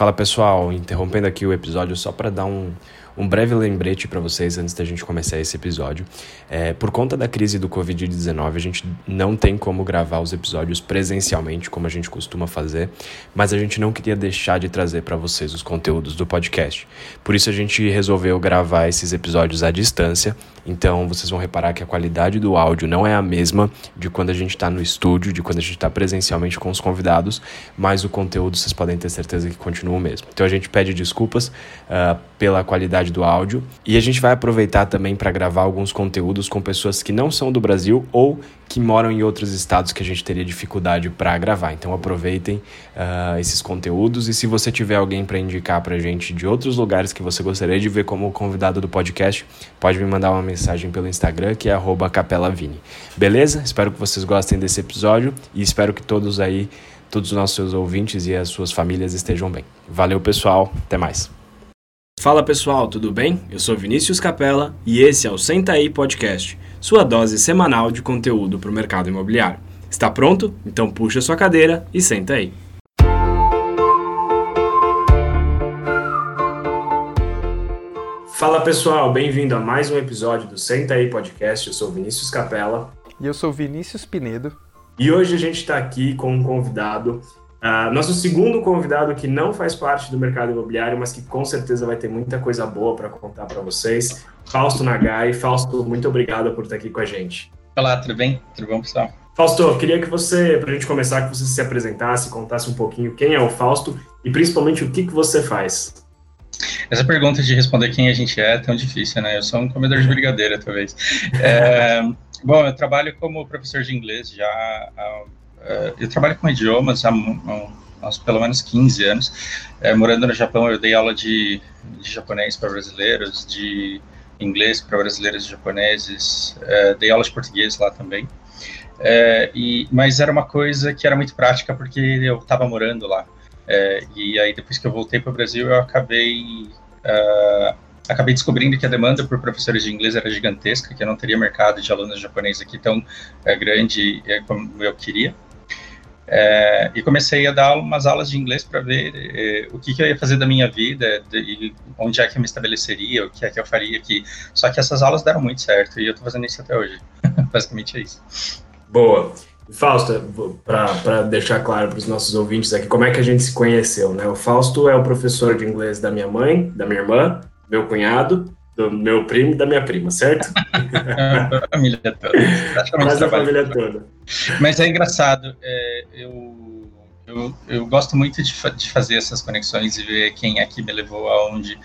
Fala pessoal, interrompendo aqui o episódio só para dar um, um breve lembrete para vocês antes da gente começar esse episódio. É, por conta da crise do Covid-19, a gente não tem como gravar os episódios presencialmente, como a gente costuma fazer, mas a gente não queria deixar de trazer para vocês os conteúdos do podcast. Por isso a gente resolveu gravar esses episódios à distância. Então vocês vão reparar que a qualidade do áudio não é a mesma de quando a gente está no estúdio, de quando a gente está presencialmente com os convidados, mas o conteúdo vocês podem ter certeza que continua o mesmo. Então a gente pede desculpas uh, pela qualidade do áudio. E a gente vai aproveitar também para gravar alguns conteúdos com pessoas que não são do Brasil ou que moram em outros estados que a gente teria dificuldade para gravar. Então aproveitem uh, esses conteúdos e se você tiver alguém para indicar para gente de outros lugares que você gostaria de ver como convidado do podcast, pode me mandar uma mensagem pelo Instagram que é @capelavini. Beleza? Espero que vocês gostem desse episódio e espero que todos aí, todos os nossos ouvintes e as suas famílias estejam bem. Valeu, pessoal. Até mais. Fala pessoal, tudo bem? Eu sou Vinícius Capella e esse é o Senta aí Podcast, sua dose semanal de conteúdo para o mercado imobiliário. Está pronto? Então puxa sua cadeira e senta aí. Fala pessoal, bem-vindo a mais um episódio do Senta aí Podcast. Eu sou Vinícius Capella. E eu sou Vinícius Pinedo. E hoje a gente está aqui com um convidado Uh, nosso segundo convidado que não faz parte do mercado imobiliário, mas que com certeza vai ter muita coisa boa para contar para vocês, Fausto Nagai. Fausto, muito obrigado por estar aqui com a gente. Olá, tudo bem? Tudo bom, pessoal? Fausto, queria que você, para a gente começar, que você se apresentasse, contasse um pouquinho quem é o Fausto e principalmente o que, que você faz. Essa pergunta de responder quem a gente é é tão difícil, né? Eu sou um comedor de brigadeira, talvez. É, bom, eu trabalho como professor de inglês já há eu trabalho com idiomas há, há, pelo menos 15 anos. Uh, morando no Japão, eu dei aula de, de japonês para brasileiros, de inglês para brasileiros e japoneses, uh, dei aula de português lá também. e, mas era uma coisa que era muito prática porque eu estava morando lá. e aí, depois que eu voltei para o Brasil, eu acabei acabei descobrindo que a demanda por professores de inglês era gigantesca, que eu não teria mercado de alunos japoneses aqui tão é, grande é, como eu queria. É, e comecei a dar umas aulas de inglês para ver é, o que, que, eu ia fazer da minha vida, de, onde é que eu me estabeleceria, o que é que eu faria aqui. Só que essas aulas deram muito certo e eu estou fazendo isso até hoje. Basicamente é isso. Boa. Fausto, para deixar claro para os nossos ouvintes aqui, como é que a gente se conheceu, né? O Fausto é o professor de inglês da minha mãe, da minha irmã, meu cunhado, do meu primo e da minha prima, certo? a família toda. Praticamente a família toda. Mas é engraçado, é, eu, eu, eu, gosto muito de, de, fazer essas conexões e ver quem é que me levou aonde.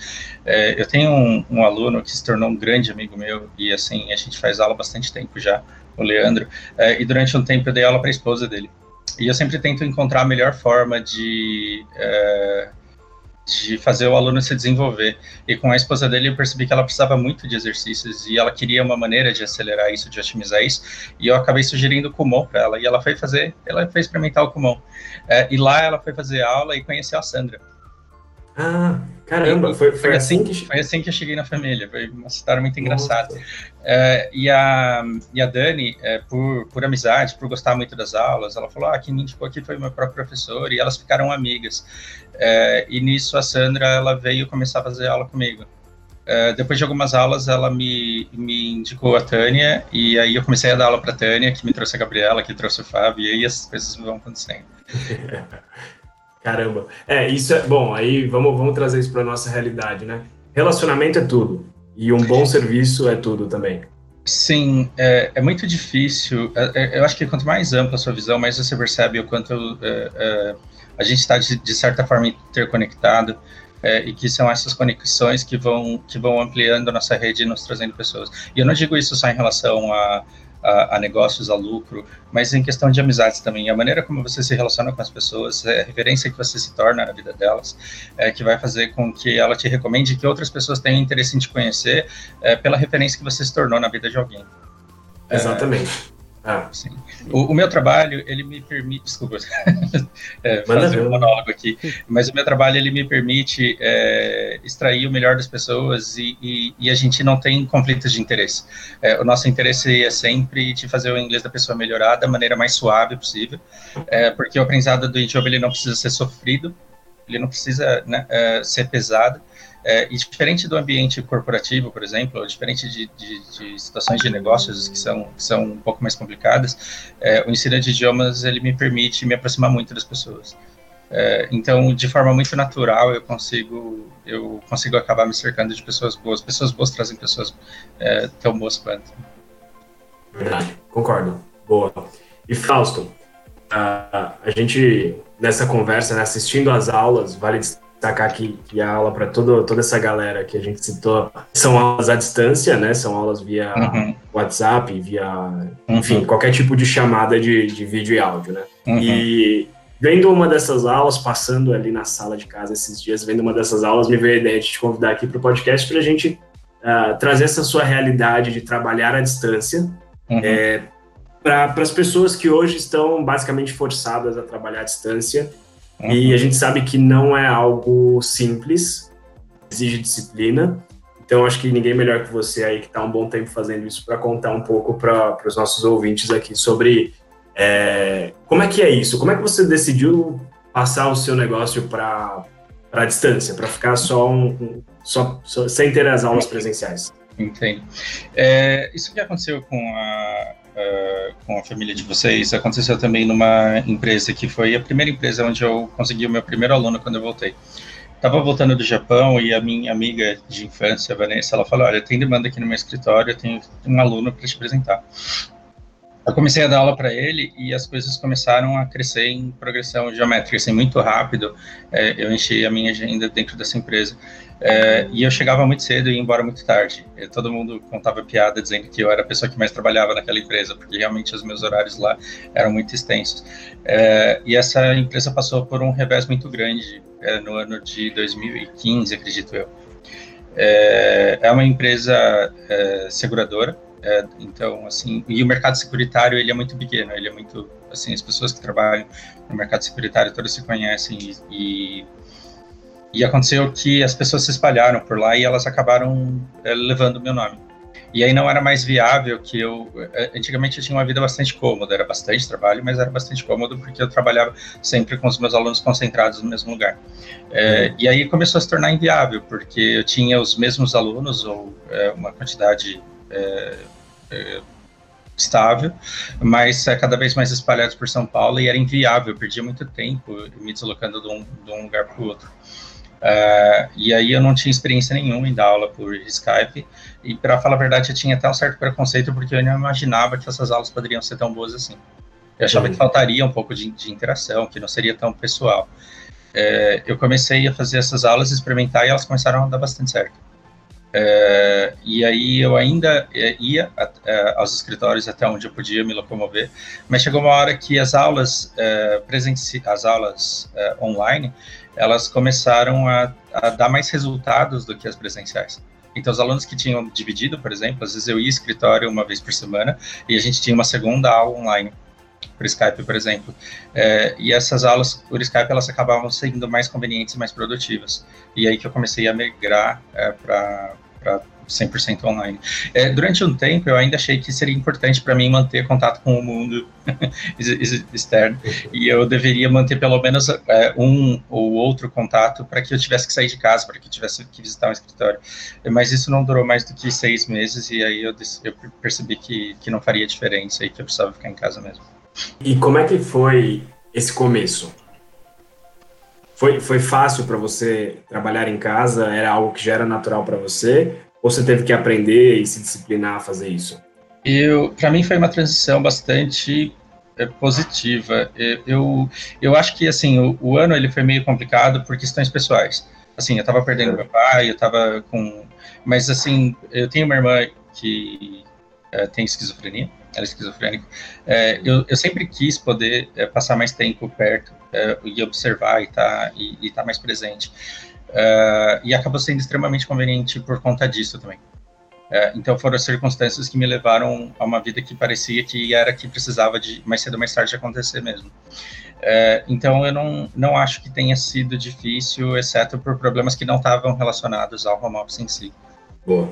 É, eu tenho um, um, aluno que se tornou um grande amigo meu e assim, a gente faz aula há bastante tempo já, o Leandro, é, e durante um tempo eu dei aula para a esposa dele. E eu sempre tento encontrar a melhor forma de é, de fazer o aluno se desenvolver. E com a esposa dele eu percebi que ela precisava muito de exercícios e ela queria uma maneira de acelerar isso, de otimizar isso. E eu acabei sugerindo o Kumon para ela e ela foi fazer, ela foi experimentar o Kumon. É, e lá ela foi fazer aula e conheceu a Sandra. Ah, caramba, foi, foi, foi assim, assim que... Foi assim que eu cheguei na família, foi uma história muito engraçada. É, e, a, e a Dani, é, por, por amizade, por gostar muito das aulas, ela falou, ah, quem me indicou aqui foi meu próprio professor, e elas ficaram amigas. É, e nisso a Sandra, ela veio começar a fazer aula comigo. É, depois de algumas aulas, ela me, me indicou a Tânia, e aí eu comecei a dar aula para a Tânia, que me trouxe a Gabriela, que trouxe o Fábio, e aí as coisas vão acontecendo. Caramba. É, isso é bom. Aí vamos, vamos trazer isso para nossa realidade, né? Relacionamento é tudo. E um bom serviço é tudo também. Sim, é, é muito difícil. É, é, eu acho que quanto mais ampla a sua visão, mais você percebe o quanto é, é a gente está, de, de, certa forma, interconectado. É, e que são essas conexões que vão, que vão ampliando a nossa rede e nos trazendo pessoas. E eu não digo isso só em relação a, a, a, negócios, a lucro, mas em questão de amizades também. A maneira como você se relaciona com as pessoas, é a referência que você se torna na vida delas, é que vai fazer com que ela te recomende que outras pessoas tenham interesse em te conhecer é, pela referência que você se tornou na vida de alguém. Exatamente. Ah. Sim. O, o, meu trabalho, ele me permite. Desculpa é, fazer um monólogo aqui, mas o meu trabalho ele me permite é, extrair o melhor das pessoas e, e, e, a gente não tem conflitos de interesse. É, o nosso interesse é sempre de fazer o inglês da pessoa melhorar da maneira mais suave possível, é, porque o aprendizado do idioma ele não precisa ser sofrido, ele não precisa né, é, ser pesado. É, e diferente do ambiente corporativo, por exemplo, ou diferente de, de, de situações de negócios que são, que são um pouco mais complicadas, é, o ensino de idiomas ele me permite me aproximar muito das pessoas. É, então, de forma muito natural, eu consigo eu consigo acabar me cercando de pessoas boas. Pessoas boas trazem pessoas é, tão boas quanto. Verdade, concordo. Boa. E Fausto, a, a gente nessa conversa, né, assistindo às aulas, vale destacar que, que a aula para toda essa galera que a gente citou são aulas à distância, né? São aulas via uhum. WhatsApp, via, uhum. enfim, qualquer tipo de chamada de, de vídeo e áudio, né? Uhum. E vendo uma dessas aulas, passando ali na sala de casa esses dias, vendo uma dessas aulas, me veio a ideia de te convidar aqui para o podcast para a gente uh, trazer essa sua realidade de trabalhar à distância uhum. é, para as pessoas que hoje estão basicamente forçadas a trabalhar à distância Uhum. E a gente sabe que não é algo simples, exige disciplina. Então, acho que ninguém melhor que você aí, que está um bom tempo fazendo isso, para contar um pouco para os nossos ouvintes aqui sobre é, como é que é isso? Como é que você decidiu passar o seu negócio para a distância, para ficar só, um, só, só, sem ter as aulas presenciais? Entendo. É, isso que aconteceu com a, uh, com a família de vocês aconteceu também numa empresa que foi a primeira empresa onde eu consegui o meu primeiro aluno quando eu voltei. Estava voltando do Japão e a minha amiga de infância, Vanessa, ela falou: Olha, tem demanda aqui no meu escritório, eu tenho um aluno para te apresentar. Eu comecei a dar aula para ele e as coisas começaram a crescer em progressão geométrica, assim, muito rápido. É, eu enchi a minha agenda dentro dessa empresa. É, e eu chegava muito cedo e ia embora muito tarde. Todo mundo contava piada dizendo que eu era a pessoa que mais trabalhava naquela empresa, porque realmente os meus horários lá eram muito extensos. É, e essa empresa passou por um revés muito grande é, no ano de 2015, acredito eu. É, é uma empresa é, seguradora, é, então, assim, e o mercado securitário, ele é muito pequeno, ele é muito, assim, as pessoas que trabalham no mercado securitário todas se conhecem e, e aconteceu que as pessoas se espalharam por lá e elas acabaram é, levando o meu nome. E aí não era mais viável que eu. Eh, antigamente eu tinha uma vida bastante cômoda, era bastante trabalho, mas era bastante cômodo porque eu trabalhava sempre com os meus alunos concentrados no mesmo lugar. É, e aí começou a se tornar inviável, porque eu tinha os mesmos alunos, ou é, uma quantidade é, estável, mas cada vez mais espalhados por São Paulo e era inviável, eu perdia muito tempo me deslocando de um, de um lugar para o outro. Uh, e aí eu não tinha experiência nenhuma em dar aula por Skype, e para falar a verdade, eu tinha até um certo preconceito, porque eu não imaginava que essas aulas poderiam ser tão boas assim. Eu achava que faltaria um pouco de, de interação, que não seria tão pessoal. Uh, eu comecei a fazer essas aulas, experimentar, e elas começaram a dar bastante certo. Uh, e aí eu ainda ia aos escritórios até onde eu podia me locomover, mas chegou uma hora que as aulas presenci as aulas online elas começaram a, a dar mais resultados do que as presenciais. Então, os alunos que tinham dividido, por exemplo, às vezes eu ia escritório uma vez por semana e a gente tinha uma segunda aula online por Skype, por exemplo. É, e essas aulas por Skype, elas acabavam sendo mais convenientes mais produtivas. E aí que eu comecei a migrar é, para 100% online. É, durante um tempo, eu ainda achei que seria importante para mim manter contato com o mundo externo, e eu deveria manter pelo menos é, um ou outro contato para que eu tivesse que sair de casa, para que eu tivesse que visitar um escritório. Mas isso não durou mais do que seis meses, e aí eu, eu percebi que, que não faria diferença e que eu precisava ficar em casa mesmo. E como é que foi esse começo? Foi, foi fácil para você trabalhar em casa? Era algo que já era natural para você? Ou você teve que aprender e se disciplinar a fazer isso? Eu, para mim foi uma transição bastante é, positiva. Eu, eu acho que assim o, o, ano ele foi meio complicado por questões pessoais. Assim, eu estava perdendo meu pai, eu estava com, mas assim eu tenho uma irmã que é, tem esquizofrenia, ela é esquizofrênica. É, eu, eu sempre quis poder é, passar mais tempo perto é, e observar e tá, estar tá mais presente. Uh, e acabou sendo extremamente conveniente por conta disso também. Uh, então foram as circunstâncias que me levaram a uma vida que parecia que era que precisava de mais cedo ou mais tarde acontecer mesmo. Uh, então eu não, não acho que tenha sido difícil, exceto por problemas que não estavam relacionados ao home office em si. Boa.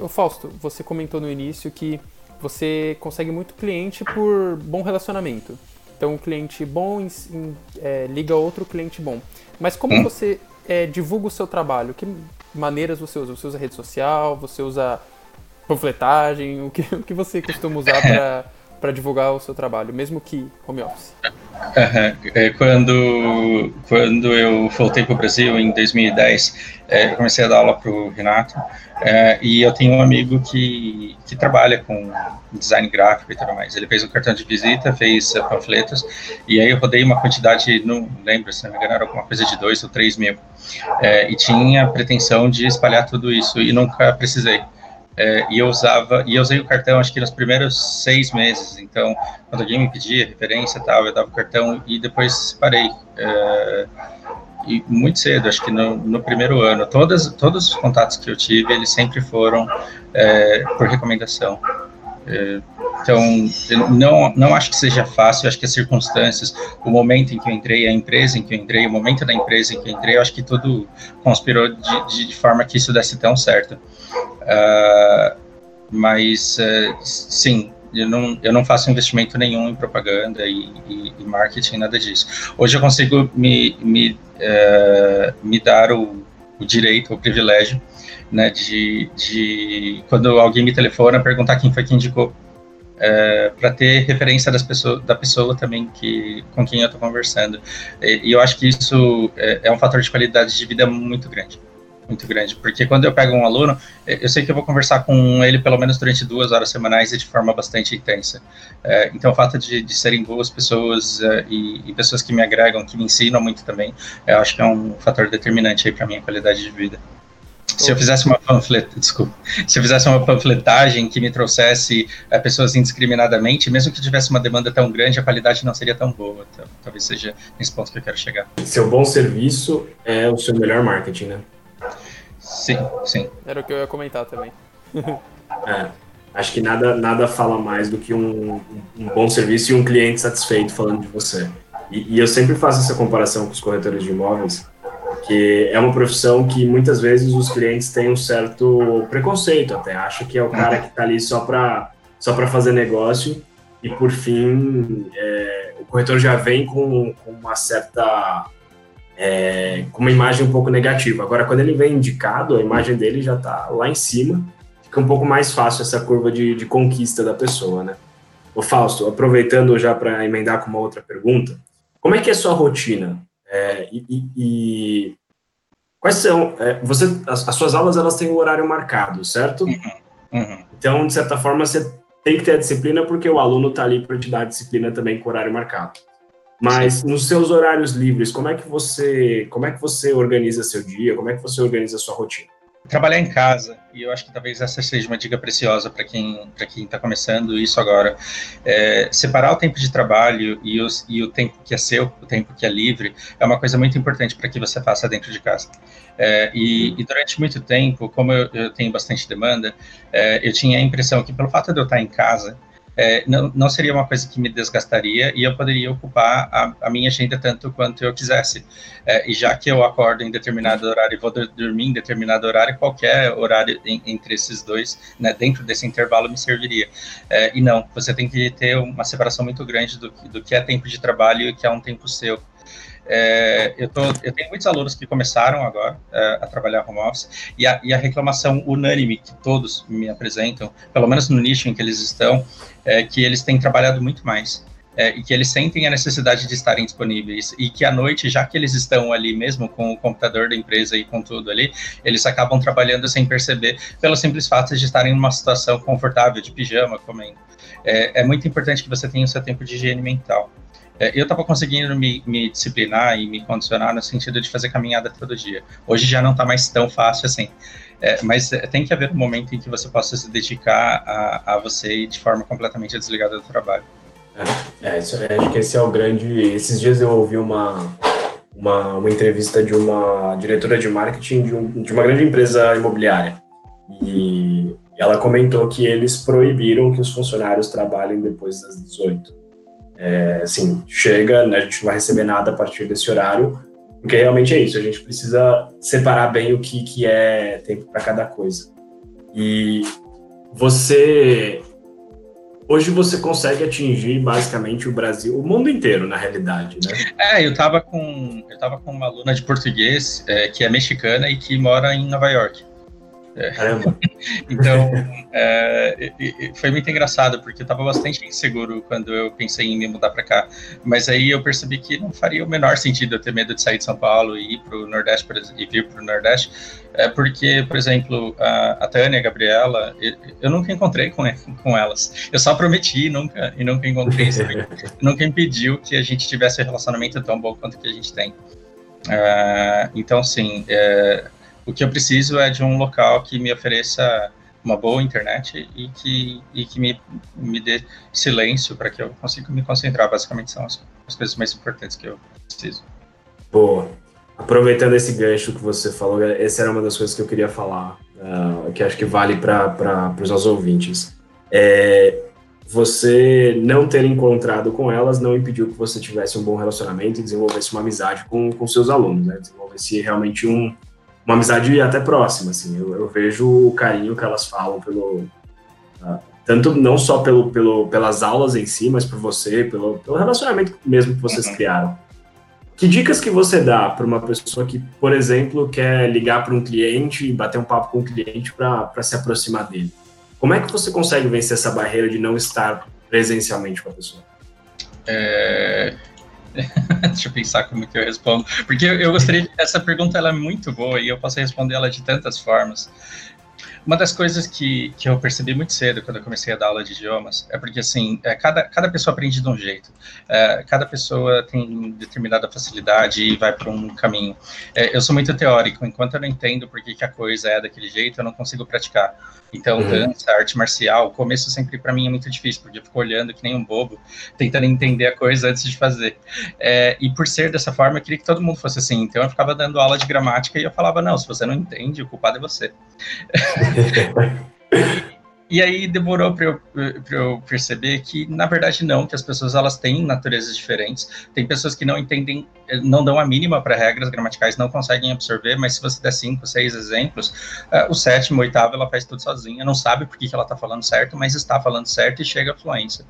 o Fausto, você comentou no início que você consegue muito cliente por bom relacionamento. Então, um cliente bom em, em, é, liga outro cliente bom. Mas como hum. você é, divulga o seu trabalho? Que maneiras você usa? Você usa rede social? Você usa panfletagem? O que, o que você costuma usar para divulgar o seu trabalho, mesmo que home office? Uhum. Quando, quando eu voltei para o Brasil em 2010, é, eu comecei a dar aula para o Renato é, e eu tenho um amigo que, que trabalha com design gráfico e tudo mais. Ele fez um cartão de visita, fez uh, panfletos e aí eu rodei uma quantidade, não lembro, se não me engano, era alguma coisa de dois ou três mil. É, e tinha a pretensão de espalhar tudo isso e nunca precisei. É, e eu usava, e eu usei o cartão acho que nos primeiros seis meses. Então, quando alguém me pedia referência tal, eu dava o cartão e depois parei. É, e muito cedo, acho que no, no, primeiro ano, todas, todos os contatos que eu tive, eles sempre foram é, por recomendação. É, então, não, não acho que seja fácil, acho que as circunstâncias, o momento em que eu entrei, a empresa em que eu entrei, o momento da empresa em que eu entrei, eu acho que tudo conspirou de, de, de forma que isso desse tão certo. Uh, mas, uh, sim, eu não, eu não faço investimento nenhum em propaganda e, e, e marketing, nada disso. Hoje eu consigo me, me, uh, me dar o, o direito, o privilégio, né, de, de quando alguém me telefona, perguntar quem foi que indicou, é, para ter referência das pessoas, da pessoa também que, com quem eu estou conversando. E, e, eu acho que isso é, é um fator de qualidade de vida muito grande muito grande, porque quando eu pego um aluno, eu sei que eu vou conversar com ele pelo menos durante duas horas semanais e de forma bastante intensa. É, então, o fato de, de serem boas pessoas é, e, e, pessoas que me agregam, que me ensinam muito também, eu acho que é um fator determinante aí para minha qualidade de vida. Se eu fizesse uma panflet... desculpa, se eu fizesse uma panfletagem que me trouxesse é, pessoas indiscriminadamente, mesmo que tivesse uma demanda tão grande, a qualidade não seria tão boa. Então, talvez seja nesse ponto que eu quero chegar. Seu bom serviço é o seu melhor marketing, né? Sim, sim. Era o que eu ia comentar também. é, acho que nada, nada fala mais do que um, um bom serviço e um cliente satisfeito falando de você. E, e, eu sempre faço essa comparação com os corretores de imóveis, que é uma profissão que muitas vezes os clientes têm um certo preconceito até, acha que é o cara que está ali só para só para fazer negócio e por fim é, o corretor já vem com, com uma certa é, com uma imagem um pouco negativa. Agora, quando ele vem indicado, a imagem dele já está lá em cima, fica um pouco mais fácil essa curva de, de conquista da pessoa, né? O Fausto, aproveitando já para emendar com uma outra pergunta, como é que é a sua rotina? É, e, e, e, quais são? É, você, as, as, suas aulas elas têm um horário marcado, certo? Uhum. Uhum. Então, de certa forma, você tem que ter a disciplina porque o aluno está ali para te dar a disciplina também com horário marcado. Mas nos seus horários livres, como é que você, como é que você organiza seu dia? Como é que você organiza sua rotina? Trabalhar em casa, e eu acho que talvez essa seja uma dica preciosa para quem para quem está começando isso agora. É, separar o tempo de trabalho e, os, e o tempo que é seu, o tempo que é livre, é uma coisa muito importante para que você faça dentro de casa. É, e, e, durante muito tempo, como eu, eu tenho bastante demanda, é, eu tinha a impressão que pelo fato de eu estar em casa, é, não, não seria uma coisa que me desgastaria e eu poderia ocupar a, a minha agenda tanto quanto eu quisesse. É, e já que eu acordo em determinado horário e vou dormir em determinado horário, qualquer horário em, entre esses dois, né, dentro desse intervalo, me serviria. É, e não, você tem que ter uma separação muito grande do, do que é tempo de trabalho e o que é um tempo seu. É, eu, tô, eu, tenho muitos alunos que começaram agora é, a trabalhar home office e a, e a, reclamação unânime que todos me apresentam, pelo menos no nicho em que eles estão, é que eles têm trabalhado muito mais. É, e que eles sentem a necessidade de estarem disponíveis e que à noite, já que eles estão ali mesmo com o computador da empresa e com tudo ali, eles acabam trabalhando sem perceber, pelo simples fato de estarem numa situação confortável, de pijama, comendo. É, é muito importante que você tenha o seu tempo de higiene mental. É, eu estava conseguindo me, me, disciplinar e me condicionar no sentido de fazer caminhada todo dia. Hoje já não está mais tão fácil assim. É, mas é, tem que haver um momento em que você possa se dedicar a, a você de forma completamente desligada do trabalho. É, é, isso, é, acho que esse é o grande. Esses dias eu ouvi uma, uma, uma entrevista de uma diretora de marketing de, um, de uma grande empresa imobiliária. E ela comentou que eles proibiram que os funcionários trabalhem depois das 18 é, assim, chega, né, a gente não vai receber nada a partir desse horário, porque realmente é isso, a gente precisa separar bem o que, que é tempo para cada coisa. E você, hoje você consegue atingir basicamente o Brasil, o mundo inteiro, na realidade, né? É, eu tava com, eu tava com uma aluna de português é, que é mexicana e que mora em Nova York. É. Caramba. então, é, foi muito engraçado, porque eu estava bastante inseguro quando eu pensei em me mudar para cá. Mas aí eu percebi que não faria o menor sentido eu ter medo de sair de São Paulo e ir para o Nordeste e vir para o Nordeste, é porque, por exemplo, a, a Tânia, a Gabriela, eu, eu, nunca encontrei com, com elas. Eu só prometi nunca, e nunca encontrei. nunca impediu que a gente tivesse um relacionamento tão bom quanto que a gente tem. Uh, então, assim, é, o que eu preciso é de um local que me ofereça uma boa internet e que, e que me, me dê silêncio para que eu consiga me concentrar. Basicamente são as, as, coisas mais importantes que eu preciso. Boa. Aproveitando esse gancho que você falou, essa era uma das coisas que eu queria falar, uh, que acho que vale para os nossos ouvintes. É, você não ter encontrado com elas não impediu que você tivesse um bom relacionamento e desenvolvesse uma amizade com, com seus alunos, né? desenvolvesse realmente um, uma amizade até próxima, assim. Eu, eu vejo o carinho que elas falam pelo uh, tanto não só pelo, pelo pelas aulas em si, mas por você, pelo, pelo relacionamento mesmo que vocês uhum. criaram. Que dicas que você dá para uma pessoa que, por exemplo, quer ligar para um cliente e bater um papo com um cliente para se aproximar dele? Como é que você consegue vencer essa barreira de não estar presencialmente com a pessoa? É, Deixa eu pensar como que eu respondo. Porque eu, gostaria. Essa pergunta ela é muito boa e eu posso responder ela de tantas formas. Uma das coisas que, que eu percebi muito cedo quando eu comecei a dar aula de idiomas é porque, assim, é, cada, cada pessoa aprende de um jeito. É, cada pessoa tem determinada facilidade e vai para um caminho. É, eu sou muito teórico, enquanto eu não entendo por que, que a coisa é daquele jeito, eu não consigo praticar. Então, uhum. dança, arte marcial, o começo sempre para mim é muito difícil, porque eu fico olhando que nem um bobo, tentando entender a coisa antes de fazer. É, e por ser dessa forma, eu queria que todo mundo fosse assim. Então, eu ficava dando aula de gramática e eu falava: não, se você não entende, o culpado é você. E aí demorou para eu, eu, perceber que, na verdade, não, que as pessoas elas têm naturezas diferentes. Tem pessoas que não entendem, eh, não dão a mínima para regras gramaticais, não conseguem absorver, mas se você der cinco, seis exemplos, uh, o sétimo, o oitavo, ela faz tudo sozinha, não sabe por que, que ela está falando certo, mas está falando certo e chega à fluência.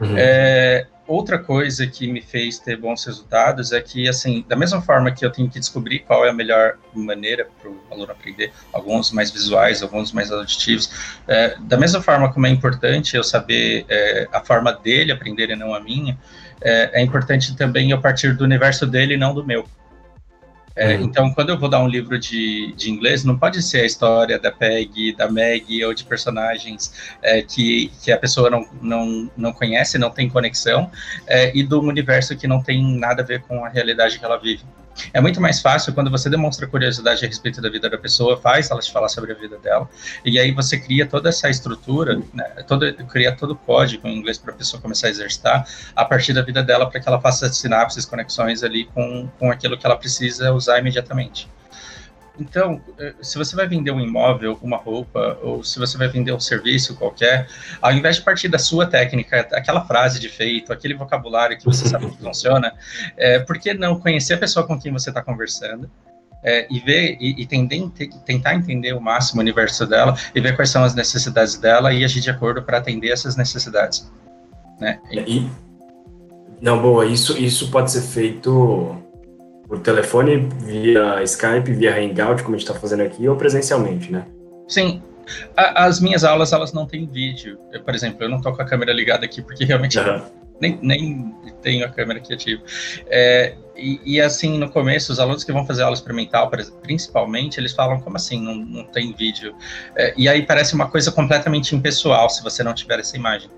Uhum. É, outra coisa que me fez ter bons resultados é que, assim, da mesma forma que eu tenho que descobrir qual é a melhor maneira para o aluno aprender, alguns mais visuais, alguns mais auditivos, é, da mesma forma como é importante eu saber é, a forma dele aprender e não a minha, é, é importante também eu partir do universo dele e não do meu. É, uhum. Então, quando eu vou dar um livro de, de inglês, não pode ser a história da Peg, da Meg ou de personagens é, que, que a pessoa não, não, não conhece, não tem conexão, é, e do universo que não tem nada a ver com a realidade que ela vive. É muito mais fácil quando você demonstra curiosidade a respeito da vida da pessoa, faz ela te falar sobre a vida dela, e aí você cria toda essa estrutura, né, todo, cria todo o código em inglês para a pessoa começar a exercitar a partir da vida dela para que ela faça sinapses, conexões ali com, com aquilo que ela precisa usar imediatamente. Então, eh, se você vai vender um imóvel, uma roupa, ou se você vai vender um serviço qualquer, ao invés de partir da sua técnica, aquela frase de feito, aquele vocabulário que você sabe que funciona, é, por que não conhecer a pessoa com quem você está conversando? É, e ver e, e tender, tentar entender o máximo o universo dela e ver quais são as necessidades dela e agir de acordo para atender essas necessidades. Né? E, não, boa, isso, isso pode ser feito por telefone, via Skype, via Hangout, como a gente está fazendo aqui, ou presencialmente, né? Sim. as minhas aulas, elas não têm vídeo. Eu, por exemplo, eu não estou com a câmera ligada aqui porque realmente uhum. nem, nem tenho a câmera aqui ativa. É, e, e, assim, no começo, os alunos que vão fazer aula experimental, principalmente, eles falam, como assim, não, não tem vídeo? É, e aí parece uma coisa completamente impessoal, se você não tiver essa imagem.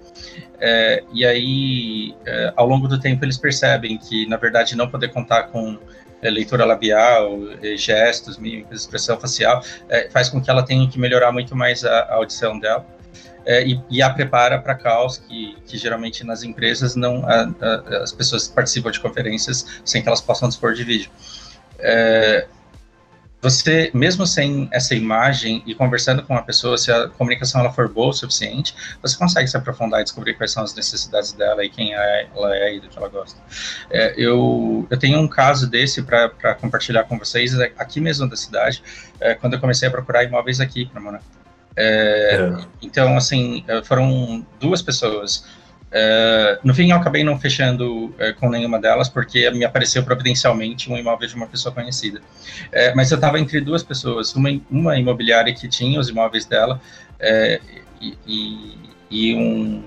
É, e aí, é, ao longo do tempo, eles percebem que, na verdade, não poder contar com é, leitura labial, é, gestos, mímicas, expressão facial, é, faz com que ela tenha que melhorar muito mais a, a audição dela. É, e, e, a prepara para caos que, que geralmente nas empresas não a, a, as pessoas participam de conferências sem que elas possam dispor de vídeo. É, você, mesmo sem essa imagem e conversando com uma pessoa, se a comunicação ela for boa o suficiente, você consegue se aprofundar e descobrir quais são as necessidades dela e quem é, ela é e do que ela gosta. É, eu, eu tenho um caso desse para compartilhar com vocês, é, aqui mesmo da cidade, é, quando eu comecei a procurar imóveis aqui para morar. É, é. Então, assim, foram duas pessoas. Uh, no fim, eu acabei não fechando uh, com nenhuma delas, porque me apareceu providencialmente um imóvel de uma pessoa conhecida. Uh, mas eu estava entre duas pessoas, uma, uma imobiliária que tinha os imóveis dela e, e, e um,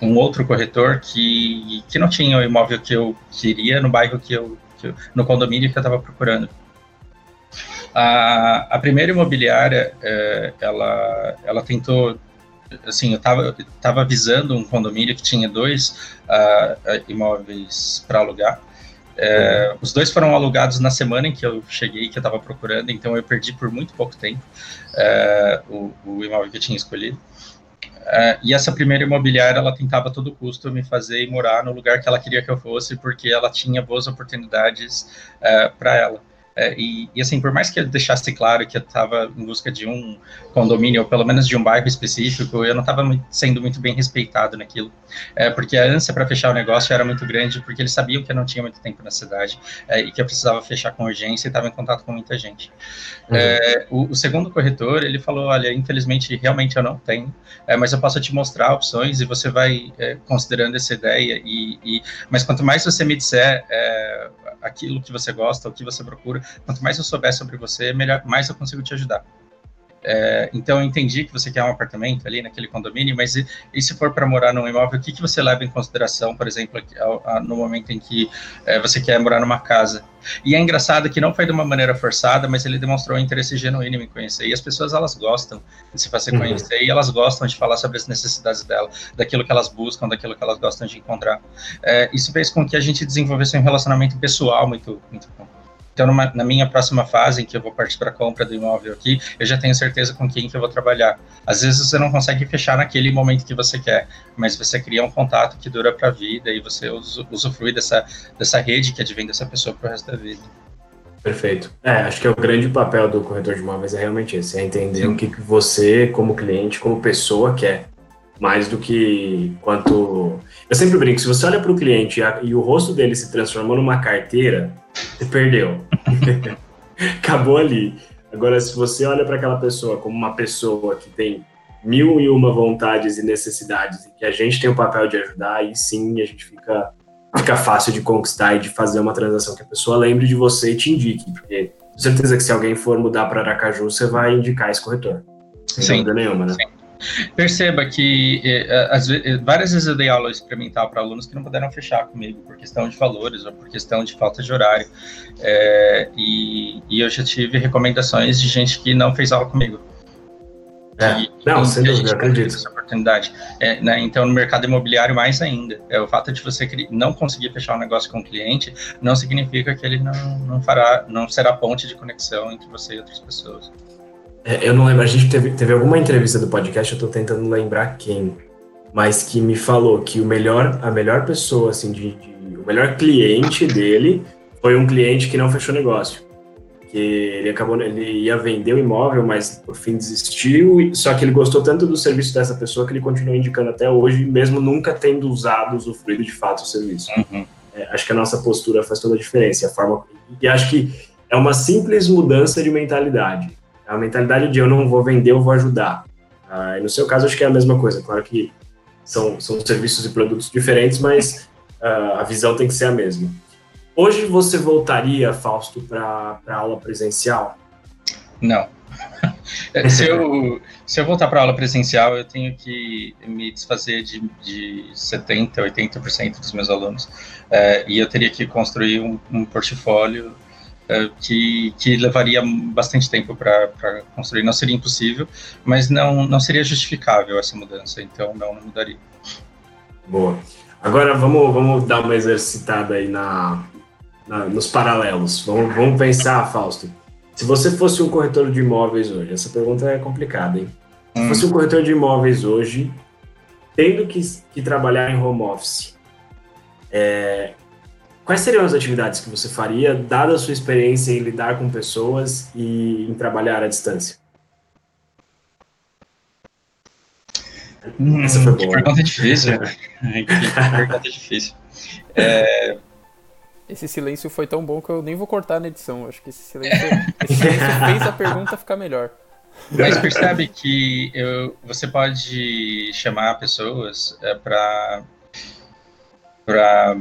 um, outro corretor que, que não tinha o imóvel que eu queria no bairro que eu, que eu no condomínio que eu estava procurando. A, a primeira imobiliária, ela, ela tentou assim, eu estava tava avisando um condomínio que tinha dois uh, imóveis para alugar. É. Os dois foram alugados na semana em que eu cheguei, que eu estava procurando, então eu perdi por muito pouco tempo é, o, o, imóvel que eu tinha escolhido. É, e essa primeira imobiliária, ela tentava a todo custo me fazer morar no lugar que ela queria que eu fosse, porque ela tinha boas oportunidades para ela. É, e, e, assim, por mais que eu deixasse claro que eu estava em busca de um condomínio, ou pelo menos de um bairro específico, eu não estava sendo muito bem respeitado naquilo. É, porque a ânsia para fechar o negócio era muito grande, porque eles sabiam que eu não tinha muito tempo na cidade é, e que eu precisava fechar com urgência e estava em contato com muita gente. Uhum. É, o, o, segundo corretor, ele falou, olha, infelizmente, realmente eu não tenho, é, mas eu posso te mostrar opções e você vai considerando essa ideia. E, e, mas quanto mais você me disser aquilo que você gosta, o que você procura, quanto mais eu souber sobre você, melhor, mais eu consigo te ajudar. É, então eu entendi que você quer um apartamento ali naquele condomínio, mas e, e se for para morar num imóvel, o que, que você leva em consideração, por exemplo, ao, ao, no momento em que é, você quer morar numa casa? E é engraçado que não foi de uma maneira forçada, mas ele demonstrou um interesse genuíno em me conhecer. E as pessoas elas gostam de se fazer uhum. conhecer e elas gostam de falar sobre as necessidades dela, daquilo que elas buscam, daquilo que elas gostam de encontrar. É, isso fez com que a gente desenvolvesse um relacionamento pessoal muito, muito bom. Então, numa, na minha próxima fase, em que eu vou partir para a compra do imóvel aqui, eu já tenho certeza com quem que eu vou trabalhar. Às vezes você não consegue fechar naquele momento que você quer, mas você cria um contato que dura para a vida e você usufrui dessa, dessa rede que advém dessa pessoa para o resto da vida. Perfeito. É, acho que é o grande papel do corretor de imóveis é realmente esse, é entender Sim. o que você, como cliente, como pessoa, quer mais do que quanto. Eu sempre brinco, se você olha para o cliente e o rosto dele se transformou numa carteira, perdeu. Acabou ali. Agora, se você olha para aquela pessoa como uma pessoa que tem mil e uma vontades e necessidades e que a gente tem o papel de ajudar, aí sim a gente fica, fica fácil de conquistar e de fazer uma transação que a pessoa lembre de você e te indique, porque com certeza que se alguém for mudar para Aracaju, você vai indicar esse corretor. Sem Sim. dúvida nenhuma, né? Sim. Perceba que eh, eh, várias vezes eu dei aula experimental para alunos que não puderam fechar comigo por questão de valores ou por questão de falta de horário. É, e, e, eu já tive recomendações de gente que não fez aula comigo. É. não, sem dúvida, acredito. Essa oportunidade. É, né, então, no mercado imobiliário, mais ainda. É, o fato de você não conseguir fechar um negócio com o cliente não significa que ele não, não fará, não será ponte de conexão entre você e outras pessoas. É, eu não lembro, a gente teve, teve alguma entrevista do podcast, eu tô tentando lembrar quem, mas que me falou que o melhor, a melhor pessoa, assim, de, de, o melhor cliente dele foi um cliente que não fechou negócio. Que ele acabou, ele ia vender o imóvel, mas por fim desistiu, só que ele gostou tanto do serviço dessa pessoa que ele continua indicando até hoje, mesmo nunca tendo usado, usufruído de fato o serviço. Uhum. É, acho que a nossa postura faz toda a diferença, a forma, e acho que é uma simples mudança de mentalidade a mentalidade de eu não vou vender, eu vou ajudar. Ah, no seu caso, acho que é a mesma coisa. Claro que são, são serviços e produtos diferentes, mas ah, a visão tem que ser a mesma. Hoje você voltaria, Fausto, para aula presencial? Não. se, eu, se eu voltar para aula presencial, eu tenho que me desfazer de, de 70%, 80% dos meus alunos. É, e eu teria que construir um, um portfólio que, que levaria bastante tempo para construir. Não seria impossível, mas não, não seria justificável essa mudança, então não, não mudaria. Boa. Agora vamos, vamos dar uma exercitada aí na, na nos paralelos. Vamos, vamos pensar, Fausto. Se você fosse um corretor de imóveis hoje, essa pergunta é complicada, hein? Se hum. fosse um corretor de imóveis hoje, tendo que, que trabalhar em home office, é, Quais seriam as atividades que você faria, dada a sua experiência em lidar com pessoas e em trabalhar à distância? Hum, Essa foi boa. Que pergunta difícil. que pergunta difícil. É... Esse silêncio foi tão bom que eu nem vou cortar na edição. Acho que esse silêncio, esse silêncio fez a pergunta ficar melhor. Mas percebe que eu, você pode chamar pessoas é, para para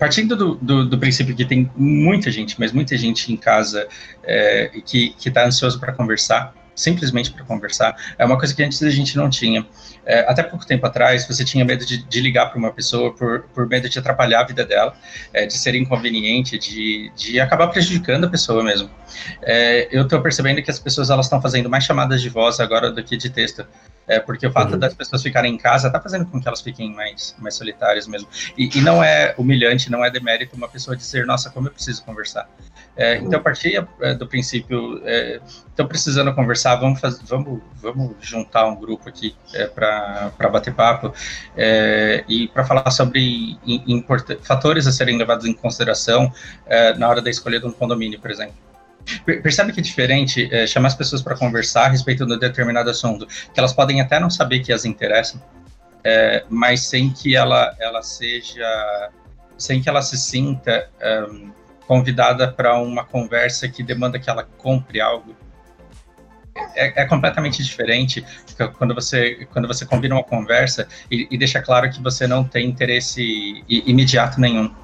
partindo do, do, do, princípio que tem muita gente, mas muita gente em casa é, que está ansioso para conversar, simplesmente para conversar, é uma coisa que antes a gente não tinha. É, até pouco tempo atrás, você tinha medo de, de ligar para uma pessoa por, por medo de atrapalhar a vida dela, é, de ser inconveniente, de, de acabar prejudicando a pessoa mesmo. É, eu estou percebendo que as pessoas elas estão fazendo mais chamadas de voz agora do que de texto. É, porque o fato uhum. das pessoas ficarem em casa está fazendo com que elas fiquem mais, mais solitárias mesmo. E, e, não é humilhante, não é demérito uma pessoa dizer, nossa, como eu preciso conversar. É, uhum. Então, a partir é, do princípio, estou é, precisando conversar, vamos, fazer, vamos, vamos juntar um grupo aqui é, para bater papo e para falar sobre fatores a serem levados em consideração na hora da escolha de um condomínio, por exemplo. Percebe que é diferente é, chamar as pessoas para conversar a respeito de um determinado assunto, que elas podem até não saber que as interessam, é, mas sem que ela, ela seja, sem que ela se sinta convidada para uma conversa que demanda que ela compre algo. É, é, completamente diferente quando você quando você combina uma conversa e, e deixa claro que você não tem interesse imediato nenhum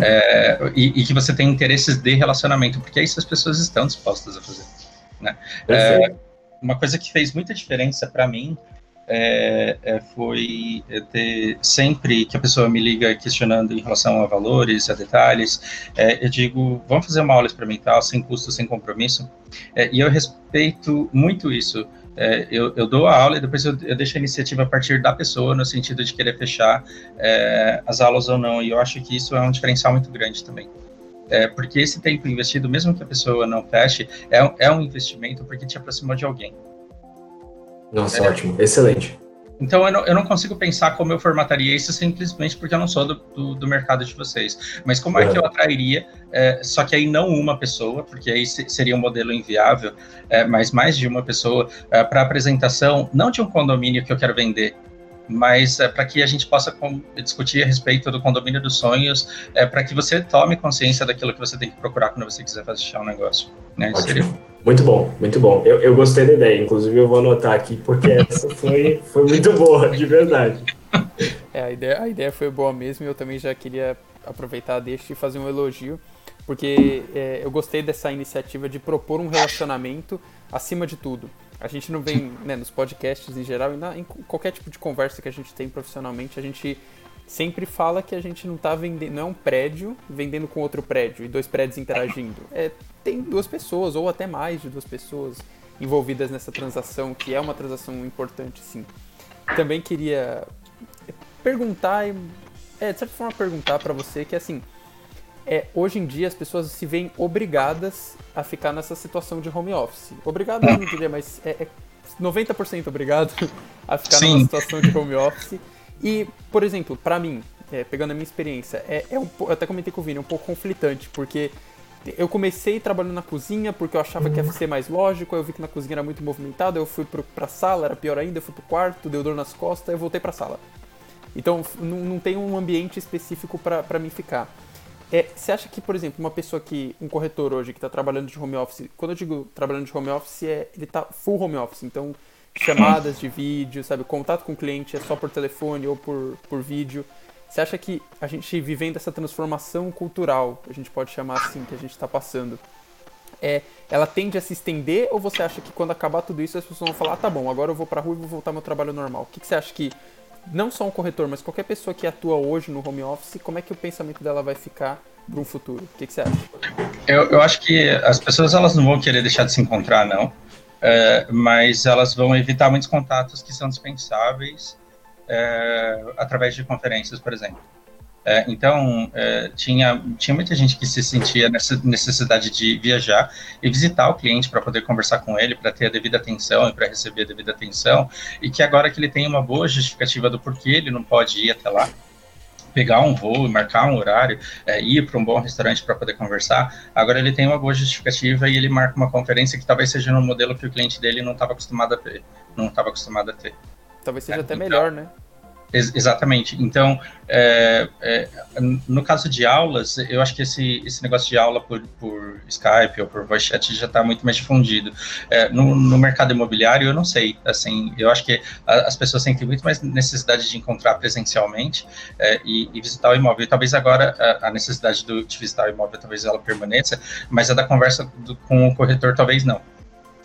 é, e, e, que você tem interesses de relacionamento, porque é isso as pessoas estão dispostas a fazer. Né? É, uma coisa que fez muita diferença para mim é, é, foi ter sempre que a pessoa me liga questionando em relação a valores, a detalhes, é, eu digo, vamos fazer uma aula experimental sem custo, sem compromisso, é, e eu respeito muito isso. É, eu, eu, dou a aula e depois eu, eu, deixo a iniciativa a partir da pessoa, no sentido de querer fechar é, as aulas ou não. E eu acho que isso é um diferencial muito grande também. É, porque esse tempo investido, mesmo que a pessoa não feche, é, é um investimento porque te aproximou de alguém. Nossa, ótimo, excelente. Então eu não, eu não, consigo pensar como eu formataria isso simplesmente porque eu não sou do, do, do mercado de vocês. Mas como é, é que eu atrairia, é, só que aí não uma pessoa, porque aí seria um modelo inviável, é, mas mais de uma pessoa é, para apresentação, não de um condomínio que eu quero vender, mas é, para que a gente possa discutir a respeito do condomínio dos sonhos, é, para que você tome consciência daquilo que você tem que procurar quando você quiser fazer um negócio. Né? Seria... Muito bom, muito bom. Eu, eu gostei da ideia, inclusive eu vou anotar aqui, porque essa foi, foi muito boa, de verdade. É, a ideia, a ideia foi boa mesmo e eu também já queria aproveitar deixa e fazer um elogio, porque é, eu gostei dessa iniciativa de propor um relacionamento acima de tudo. A gente não vem, né, nos podcasts em geral, e na, em qualquer tipo de conversa que a gente tem profissionalmente, a gente sempre fala que a gente não tá vendendo, não é um prédio vendendo com outro prédio e dois prédios interagindo. É, tem duas pessoas, ou até mais de duas pessoas envolvidas nessa transação, que é uma transação importante, sim. Também queria perguntar, é, de certa forma perguntar para você que assim, é, hoje em dia as pessoas se veem obrigadas a ficar nessa situação de home office. Obrigado, eu não diria, mas é, é 90% obrigado a ficar Sim. numa situação de home office. E, por exemplo, para mim, é, pegando a minha experiência, é, é um, eu até comentei com o Vini, é um pouco conflitante, porque eu comecei trabalhando na cozinha porque eu achava que ia ser mais lógico, eu vi que na cozinha era muito movimentado, eu fui pro, pra sala, era pior ainda, eu fui pro quarto, deu dor nas costas, eu voltei pra sala. Então não, não tem um ambiente específico para mim ficar. É, você acha que, por exemplo, uma pessoa que, um corretor hoje que está trabalhando de home office, quando eu digo trabalhando de home office, é, ele está full home office, então chamadas de vídeo, sabe, contato com o cliente é só por telefone ou por, por vídeo. Você acha que a gente vivendo essa transformação cultural, a gente pode chamar assim, que a gente está passando, é, ela tende a se estender ou você acha que quando acabar tudo isso as pessoas vão falar, ah, tá bom, agora eu vou para rua e vou voltar ao meu trabalho normal? O que, que você acha que não só um corretor, mas qualquer pessoa que atua hoje no home office, como é que o pensamento dela vai ficar para um futuro? O que, que você acha? Eu, eu, acho que as pessoas elas não vão querer deixar de se encontrar, não, é, mas elas vão evitar muitos contatos que são dispensáveis é, através de conferências, por exemplo. É, então, é, tinha, tinha muita gente que se sentia nessa necessidade de viajar e visitar o cliente para poder conversar com ele, para ter a devida atenção e para receber a devida atenção, e que agora que ele tem uma boa justificativa do porquê ele não pode ir até lá, pegar um voo e marcar um horário, é, ir para um bom restaurante para poder conversar. Agora ele tem uma boa justificativa e ele marca uma conferência que talvez seja no modelo que o cliente dele não estava acostumado a ter, não estava acostumado a ter. Talvez seja é, até então, melhor, né? Ex exatamente. Então, é, é, no caso de aulas, eu acho que esse, esse negócio de aula por, por Skype ou por voice chat já está muito mais difundido. É, no, no, mercado imobiliário, eu não sei. Assim, eu acho que a, as pessoas sentem muito mais necessidade de encontrar presencialmente é, e, e, visitar o imóvel. Talvez agora a, a necessidade do, de visitar o imóvel talvez ela permaneça, mas a da conversa do, com o corretor talvez não.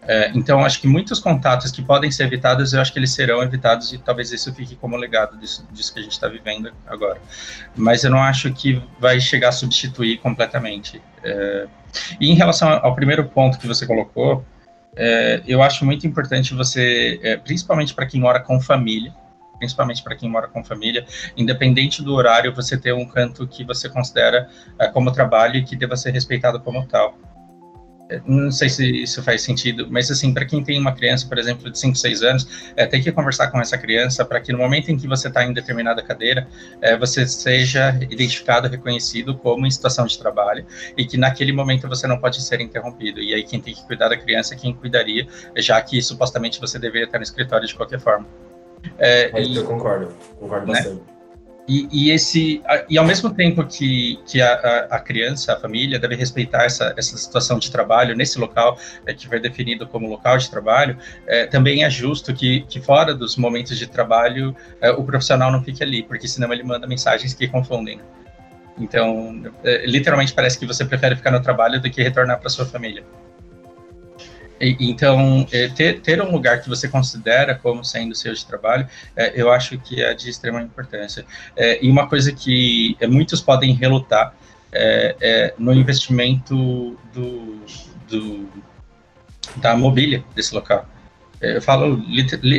É, então, acho que muitos contatos que podem ser evitados, eu acho que eles serão evitados e talvez isso fique como legado disso, disso que a gente está vivendo agora. Mas eu não acho que vai chegar a substituir completamente. É, e em relação ao primeiro ponto que você colocou, é, eu acho muito importante você, é, principalmente para quem mora com família, principalmente para quem mora com família, independente do horário, você ter um canto que você considera é, como trabalho e que deva ser respeitado como tal não sei se isso faz sentido, mas assim, para quem tem uma criança, por exemplo, de 5, 6 anos, é, tem que conversar com essa criança para que no momento em que você está em determinada cadeira, é, você seja identificado, reconhecido como em situação de trabalho e que naquele momento você não pode ser interrompido. E aí quem tem que cuidar da criança é quem cuidaria, já que supostamente você deveria estar no escritório de qualquer forma. É, e, eu concordo, concordo né? bastante. E, e, esse, e ao mesmo tempo que, que a, a, criança, a família, deve respeitar essa, essa situação de trabalho nesse local é, que vai definido como local de trabalho, é, também é justo que, que fora dos momentos de trabalho é, o profissional não fique ali, porque senão ele manda mensagens que confundem. Então, é, literalmente parece que você prefere ficar no trabalho do que retornar para sua família. Então, é, ter, ter um lugar que você considera como sendo seu de trabalho, é, eu acho que é de extrema importância. É, e uma coisa que muitos podem relutar é, no investimento do, do, da mobília desse local. É, eu falo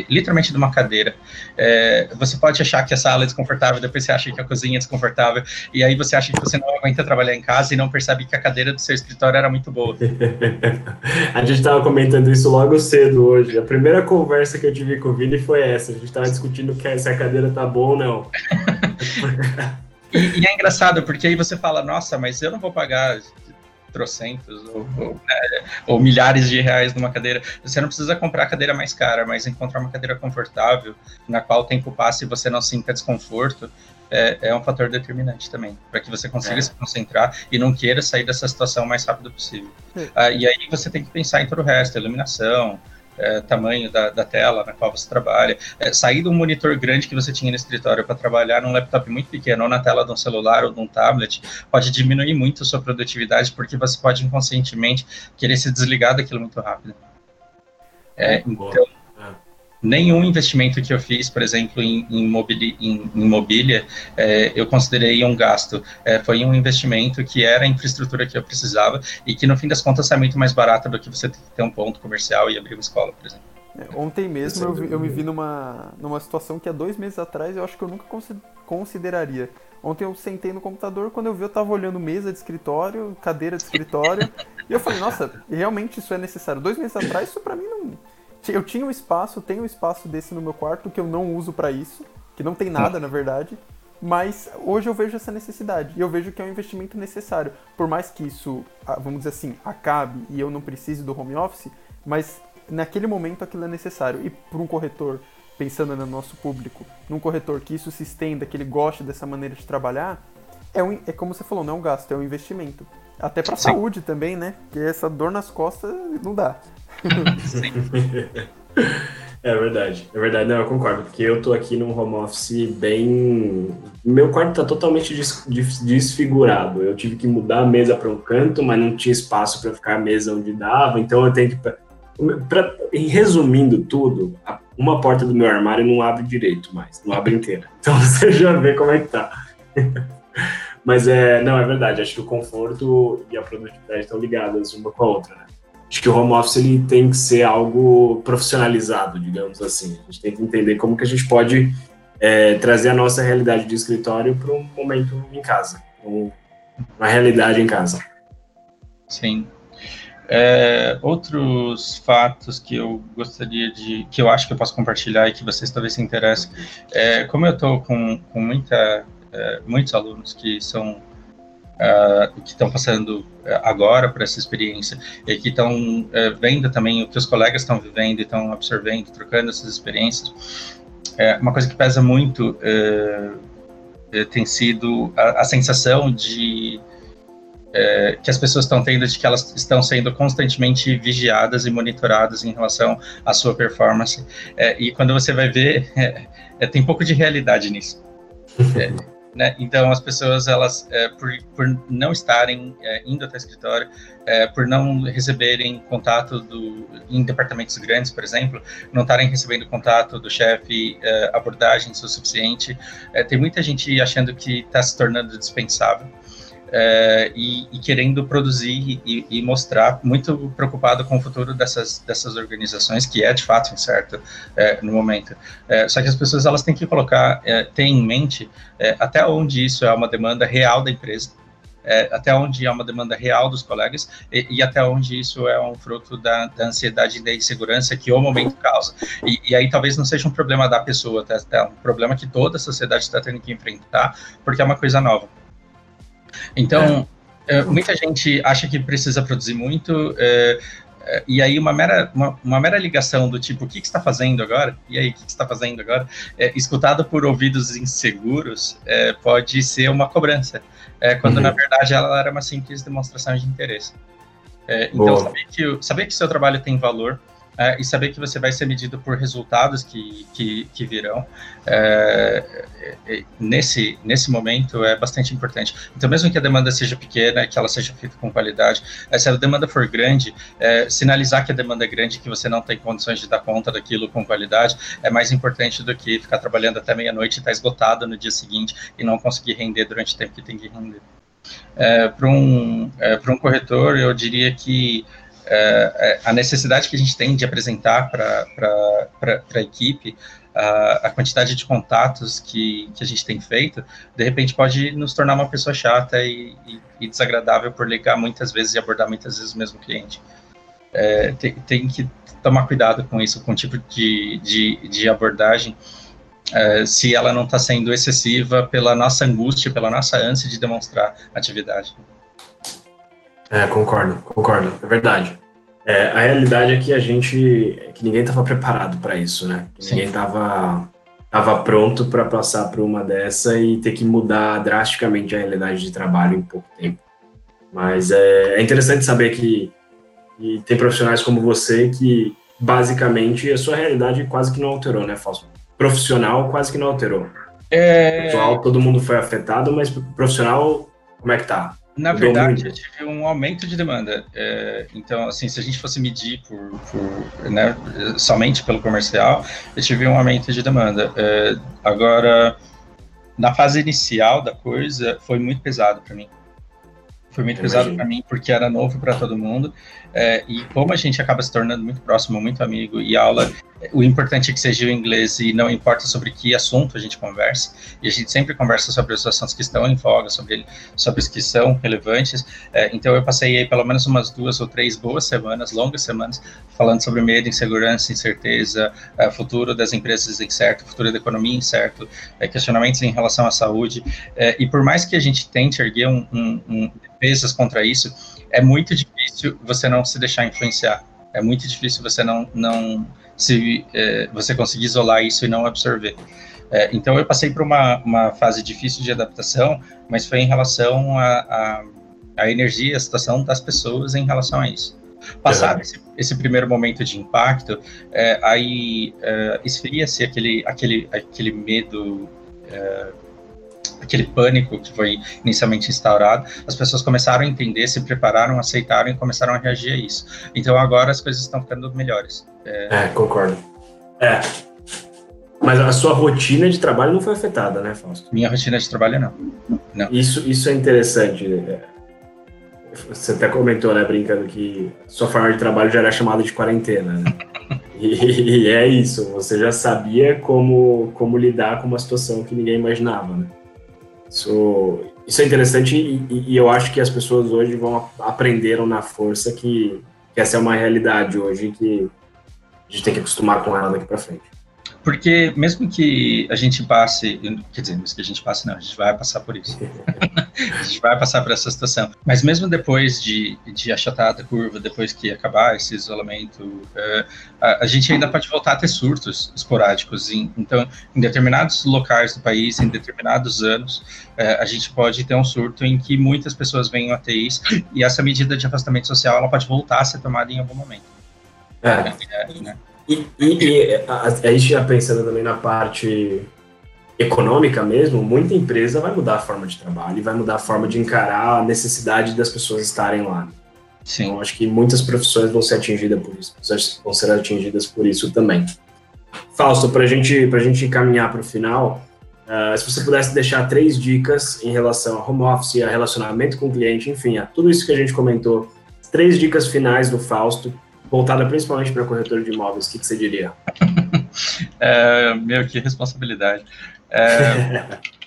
literalmente de uma cadeira. É, você pode achar que a sala é desconfortável, depois você acha que a cozinha é desconfortável, e aí você acha que você não aguenta trabalhar em casa e não percebe que a cadeira do seu escritório era muito boa. a gente estava comentando isso logo cedo hoje. A primeira conversa que eu tive com o Vini foi essa. A gente estava discutindo se a cadeira tá boa ou não. e, e é engraçado, porque aí você fala, nossa, mas eu não vou pagar trocentos ou, ou, né, ou, milhares de reais numa cadeira. Você não precisa comprar a cadeira mais cara, mas encontrar uma cadeira confortável, na qual o tempo passa e você não sinta desconforto, é, é um fator determinante também, para que você consiga é. se concentrar e não queira sair dessa situação o mais rápido possível. Ah, e aí você tem que pensar em todo o resto, iluminação, é, tamanho da, da, tela na qual você trabalha, é, sair de um monitor grande que você tinha no escritório para trabalhar num laptop muito pequeno ou na tela de um celular ou de um tablet pode diminuir muito a sua produtividade porque você pode inconscientemente querer se desligar daquilo muito rápido. É, então, nenhum investimento que eu fiz, por exemplo, em, em, mobili, em, em mobília, é, eu considerei um gasto. É, foi um investimento que era a infraestrutura que eu precisava e que, no fim das contas, é muito mais barata do que você ter um ponto comercial e abrir uma escola, por exemplo. É, ontem mesmo eu, eu, me vi numa, numa situação que há dois meses atrás eu acho que eu nunca consideraria. Ontem eu sentei no computador, quando eu vi eu estava olhando mesa de escritório, cadeira de escritório, e eu falei, nossa, realmente isso é necessário. Dois meses atrás isso para mim não eu tinha um espaço, tenho um espaço desse no meu quarto que eu não uso para isso, que não tem nada, na verdade. Mas hoje eu vejo essa necessidade e eu vejo que é um investimento necessário. Por mais que isso, ah, vamos dizer assim, acabe e eu não precise do home office, mas naquele momento aquilo é necessário. E para um corretor, pensando no nosso público, num corretor que isso se estenda, que ele goste dessa maneira de trabalhar, é, um, é como você falou, não é um gasto, é um investimento. Até para saúde também, né? Porque essa dor nas costas não dá. É verdade, é verdade, não, eu concordo, porque eu tô aqui num home office bem. Meu quarto tá totalmente des desfigurado. Eu tive que mudar a mesa para um canto, mas não tinha espaço para ficar a mesa onde dava, então eu tenho que. Pra... Resumindo tudo, uma porta do meu armário não abre direito mais, não abre inteira. Então você já vê como é que tá. Mas é, não, é verdade, acho que o conforto e a produtividade estão ligadas uma com a outra, né? Acho que o home office ele tem que ser algo profissionalizado, digamos assim. A gente tem que entender como que a gente pode é, trazer a nossa realidade de escritório para um momento em casa, uma realidade em casa. Sim. É, outros fatos que eu gostaria de, que eu acho que eu posso compartilhar e que vocês talvez se interessem, é, como eu estou com, com muita, é, muitos alunos que são uh, que estão passando eh, agora por essa experiência e que estão uh, vendo também o que os colegas estão vivendo e estão absorvendo, trocando essas experiências. é, uma coisa que pesa muito tem sido a, a sensação de é, que as pessoas estão tendo de que elas estão sendo constantemente vigiadas e monitoradas em relação à sua performance. É, e quando você vai ver, é tem pouco de realidade nisso. É, né? Então, as pessoas, elas, é, por, por não estarem indo até o escritório, por não receberem contato do, em departamentos grandes, por exemplo, não estarem recebendo contato do chefe, abordagens o suficiente, tem muita gente achando que está se tornando dispensável é, e, e, querendo produzir e, e, mostrar, muito preocupado com o futuro dessas, dessas organizações, que é de fato incerto é, no momento. É, só que as pessoas elas têm que colocar, é, ter em mente é, até onde isso é uma demanda real da empresa, é, até onde é uma demanda real dos colegas e, e até onde isso é um fruto da, da, ansiedade e da insegurança que o momento causa. E, e aí talvez não seja um problema da pessoa, tá? é um problema que toda a sociedade está tendo que enfrentar, porque é uma coisa nova. Então, é. É, muita gente acha que precisa produzir muito, é, é, e aí uma mera, uma, uma, mera ligação do tipo, o que, que está fazendo agora? E aí, o que, que está fazendo agora? É, escutado por ouvidos inseguros, é, pode ser uma cobrança, quando uhum. na verdade ela era uma simples demonstração de interesse. então, saber que, saber que seu trabalho tem valor, é, e saber que você vai ser medido por resultados que, que, que virão é, é, nesse, nesse momento é bastante importante. Então, mesmo que a demanda seja pequena, que ela seja feita com qualidade, é, se a demanda for grande, é, sinalizar que a demanda é grande, que você não tem condições de dar conta daquilo com qualidade, é mais importante do que ficar trabalhando até meia-noite e estar tá esgotado no dia seguinte e não conseguir render durante o tempo que tem que render. É, Para um, é, um corretor, eu diria que é, é, a necessidade que a gente tem de apresentar para a equipe a, a, quantidade de contatos que, que a gente tem feito, de repente pode nos tornar uma pessoa chata e, e, e desagradável por ligar muitas vezes e abordar muitas vezes o mesmo cliente. É, tem, tem, que tomar cuidado com isso, com o tipo de, de, de abordagem, é, se ela não está sendo excessiva pela nossa angústia, pela nossa ânsia de demonstrar atividade. É, concordo, concordo, é verdade. É, a realidade é que a gente, que ninguém estava preparado para isso, né? Ninguém estava tava pronto para passar por uma dessa e ter que mudar drasticamente a realidade de trabalho em pouco tempo. Mas é, é interessante saber que, que, tem profissionais como você que basicamente a sua realidade quase que não alterou, né, Fausto? Profissional quase que não alterou. É... Pessoal, todo mundo foi afetado, mas profissional, como é que tá? Na verdade, eu tive um aumento de demanda. É, então, assim, se a gente fosse medir por, por né, somente pelo comercial, eu tive um aumento de demanda. É, agora, na fase inicial da coisa, foi muito pesado para mim. Foi muito pesado para mim porque era novo para todo mundo. É, e como a gente acaba se tornando muito próximo, muito amigo, e aula, o importante é que seja o inglês e não importa sobre que assunto a gente conversa, e a gente sempre conversa sobre os assuntos que estão em voga, sobre, sobre os que são relevantes. É, então eu passei aí pelo menos umas duas ou três boas semanas, longas semanas, falando sobre medo, insegurança, incerteza, é, futuro das empresas incerto, futuro da economia incerto, é, questionamentos em relação à saúde. É, e por mais que a gente tente erguer um, um, um defesas contra isso, é muito difícil você não se deixar influenciar. É muito difícil você não, não se é, você conseguir isolar isso e não absorver. É, então eu passei por uma, uma fase difícil de adaptação, mas foi em relação à a, a, a, energia, a situação das pessoas em relação a isso. Passado esse, esse, primeiro momento de impacto, é, aí é, esfria-se aquele, aquele, aquele medo é, aquele pânico que foi inicialmente instaurado, as pessoas começaram a entender, se prepararam, aceitaram e começaram a reagir a isso. Então agora as coisas estão ficando melhores. É, é concordo. É. Mas a sua rotina de trabalho não foi afetada, né, Fausto? Minha rotina de trabalho não. não. Isso, isso é interessante. Você até comentou, né, brincando, que sua forma de trabalho já era chamada de quarentena, né? e, e, é isso, você já sabia como, como lidar com uma situação que ninguém imaginava, né? Isso, isso é interessante e, e, eu acho que as pessoas hoje vão aprenderam na força que, que essa é uma realidade hoje que a gente tem que acostumar com ela daqui para frente. Porque mesmo que a gente passe, quer dizer, mesmo que a gente passe, não, a gente vai passar por isso. a gente vai passar por essa situação. Mas mesmo depois de, de achatar a curva, depois que acabar esse isolamento, é, a, a, gente ainda pode voltar a ter surtos esporádicos. Em, então, em determinados locais do país, em determinados anos, é, a gente pode ter um surto em que muitas pessoas venham a ter isso, e essa medida de afastamento social ela pode voltar a ser tomada em algum momento. É. é né? E, e, e a, a gente já pensando também na parte econômica mesmo, muita empresa vai mudar a forma de trabalho vai mudar a forma de encarar a necessidade das pessoas estarem lá. Sim. Então, acho que muitas profissões vão ser atingidas por isso, vão ser atingidas por isso também. Fausto, para gente, a gente encaminhar para o final, uh, se você pudesse deixar três dicas em relação a home office, a relacionamento com o cliente, enfim, a tudo isso que a gente comentou, três dicas finais do Fausto voltada principalmente para corretor de imóveis, o que, que você diria? é, meu, que responsabilidade. É,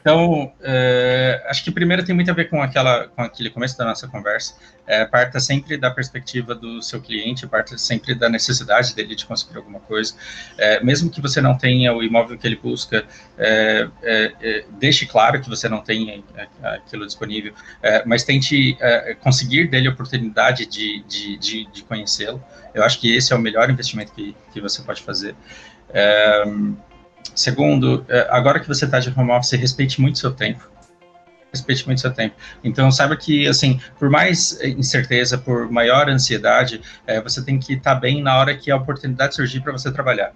então, é, acho que primeiro tem muito a ver com, aquela, com aquele começo da nossa conversa. É, parta sempre da perspectiva do seu cliente, parta sempre da necessidade dele de conseguir alguma coisa. É, mesmo que você não tenha o imóvel que ele busca, é, é, é, deixe claro que você não tem aquilo disponível, mas tente conseguir dele a oportunidade de, de, de, de conhecê-lo. Eu acho que esse é o melhor investimento que, que você pode fazer. Segundo, é, agora que você está de home office, respeite muito seu tempo. Respeite muito seu tempo. Então, saiba que, assim, por mais incerteza, por maior ansiedade, é, você tem que estar tá bem na hora que a oportunidade surgir para você trabalhar.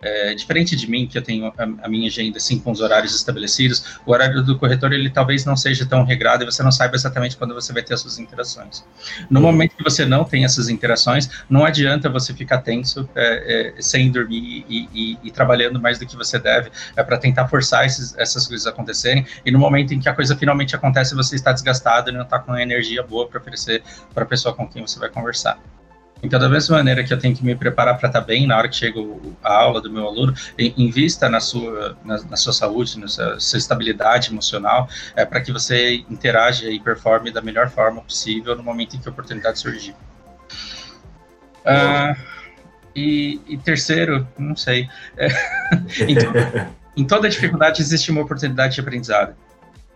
É, diferente de mim, que eu tenho a, a, minha agenda assim com os horários estabelecidos, o horário do corretor ele talvez não seja tão regrado e você não saiba exatamente quando você vai ter as suas interações. No momento que você não tem essas interações, não adianta você ficar tenso, é, é, sem dormir e, e, e, trabalhando mais do que você deve, é para tentar forçar esses, essas coisas acontecerem. E no momento em que a coisa finalmente acontece, você está desgastado e não está com energia boa para oferecer para a pessoa com quem você vai conversar. Então, da mesma maneira que eu tenho que me preparar para estar tá bem na hora que chega a aula do meu aluno, invista na sua, na, na sua saúde, na sua, sua estabilidade emocional, é, para que você interaja e performe da melhor forma possível no momento em que a oportunidade surgir. Ah, e, e, terceiro, não sei, é, em, em toda dificuldade existe uma oportunidade de aprendizado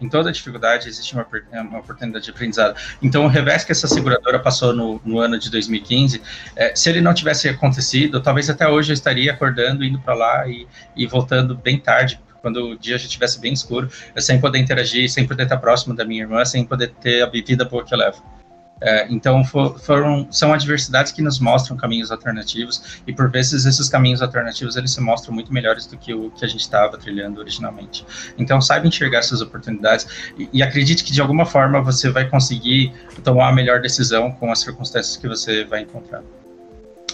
em toda dificuldade existe uma, uma oportunidade de aprendizado. Então, o revés que essa seguradora passou no, no ano de 2015, é, se ele não tivesse acontecido, talvez até hoje eu estaria acordando, indo para lá e, e voltando bem tarde, quando o dia já estivesse bem escuro, sem poder interagir, sem poder estar próximo da minha irmã, sem poder ter a vida boa que eu levo. É, então, for, foram, são adversidades que nos mostram caminhos alternativos e, por vezes, esses caminhos alternativos eles se mostram muito melhores do que o que a gente estava trilhando originalmente. Então, saiba enxergar essas oportunidades e, e, acredite que, de alguma forma, você vai conseguir tomar a melhor decisão com as circunstâncias que você vai encontrar.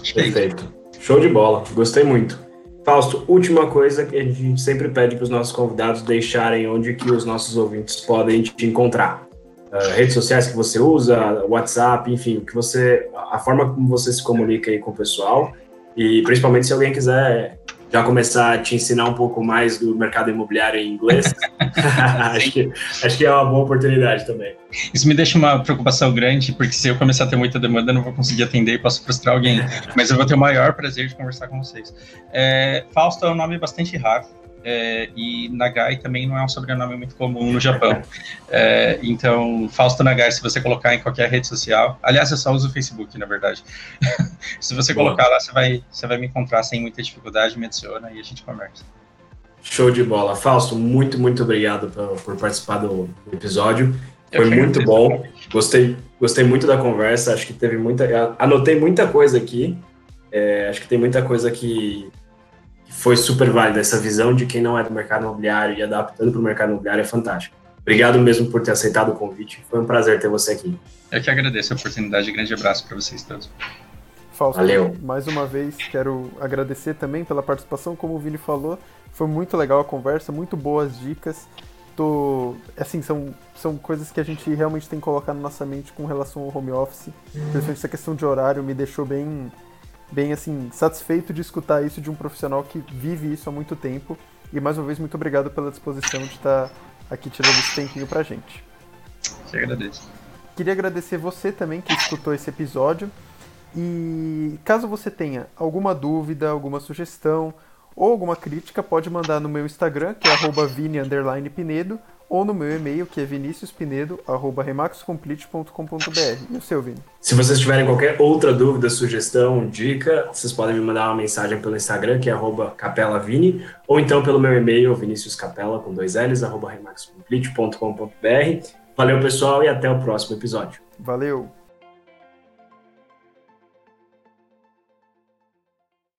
É Perfeito. Show de bola. Gostei muito. Fausto, última coisa que a gente sempre pede para os nossos convidados deixarem onde que os nossos ouvintes podem te encontrar uh, redes sociais que você usa, WhatsApp, enfim, que você, a forma como você se comunica aí com o pessoal e principalmente se alguém quiser já começar a te ensinar um pouco mais do mercado imobiliário em inglês, acho, que, acho que é uma boa oportunidade também. Isso me deixa uma preocupação grande, porque se eu começar a ter muita demanda, eu não vou conseguir atender e posso frustrar alguém. Mas eu vou ter o maior prazer de conversar com vocês. É, Fausto é um nome bastante raro é, e Nagai também não é um sobrenome muito comum no Japão. É, então, Fausto Nagai, se você colocar em qualquer rede social, aliás, eu só uso o Facebook, na verdade. se você Boa. colocar lá, você vai, você vai me encontrar sem muita dificuldade, me adiciona e a gente conversa. Show de bola. Fausto, muito, muito obrigado por, por participar do, episódio. Foi muito bom. Gostei, gostei muito da conversa. Acho que teve muita. Anotei muita coisa aqui. É, acho que tem muita coisa que foi super válida. Essa visão de quem não é do mercado imobiliário e adaptando para o mercado imobiliário é fantástico. Obrigado mesmo por ter aceitado o convite. Foi um prazer ter você aqui. Eu que agradeço a oportunidade. Grande abraço para vocês todos. Fausto, Valeu. mais uma vez quero agradecer também pela participação, como o Vini falou, foi muito legal a conversa, muito boas dicas. Tô, assim, são, são coisas que a gente realmente tem que colocar na nossa mente com relação ao home office. Principalmente essa questão de horário me deixou bem bem assim, satisfeito de escutar isso de um profissional que vive isso há muito tempo. E mais uma vez, muito obrigado pela disposição de estar aqui tirando esse tempinho pra gente. Te agradeço. Queria agradecer você também que escutou esse episódio. E caso você tenha alguma dúvida, alguma sugestão, ou alguma crítica, pode mandar no meu Instagram, que é vini_pinedo, ou no meu e-mail, que é viniciuspinedo.remaxcomplete.com.br. E o seu, Vini? Se vocês tiverem qualquer outra dúvida, sugestão, dica, vocês podem me mandar uma mensagem pelo Instagram, que é capelavini, ou então pelo meu e-mail, viniciuscapela, com dois L's, arroba remaxcomplete.com.br. Valeu, pessoal, e até o próximo episódio. Valeu!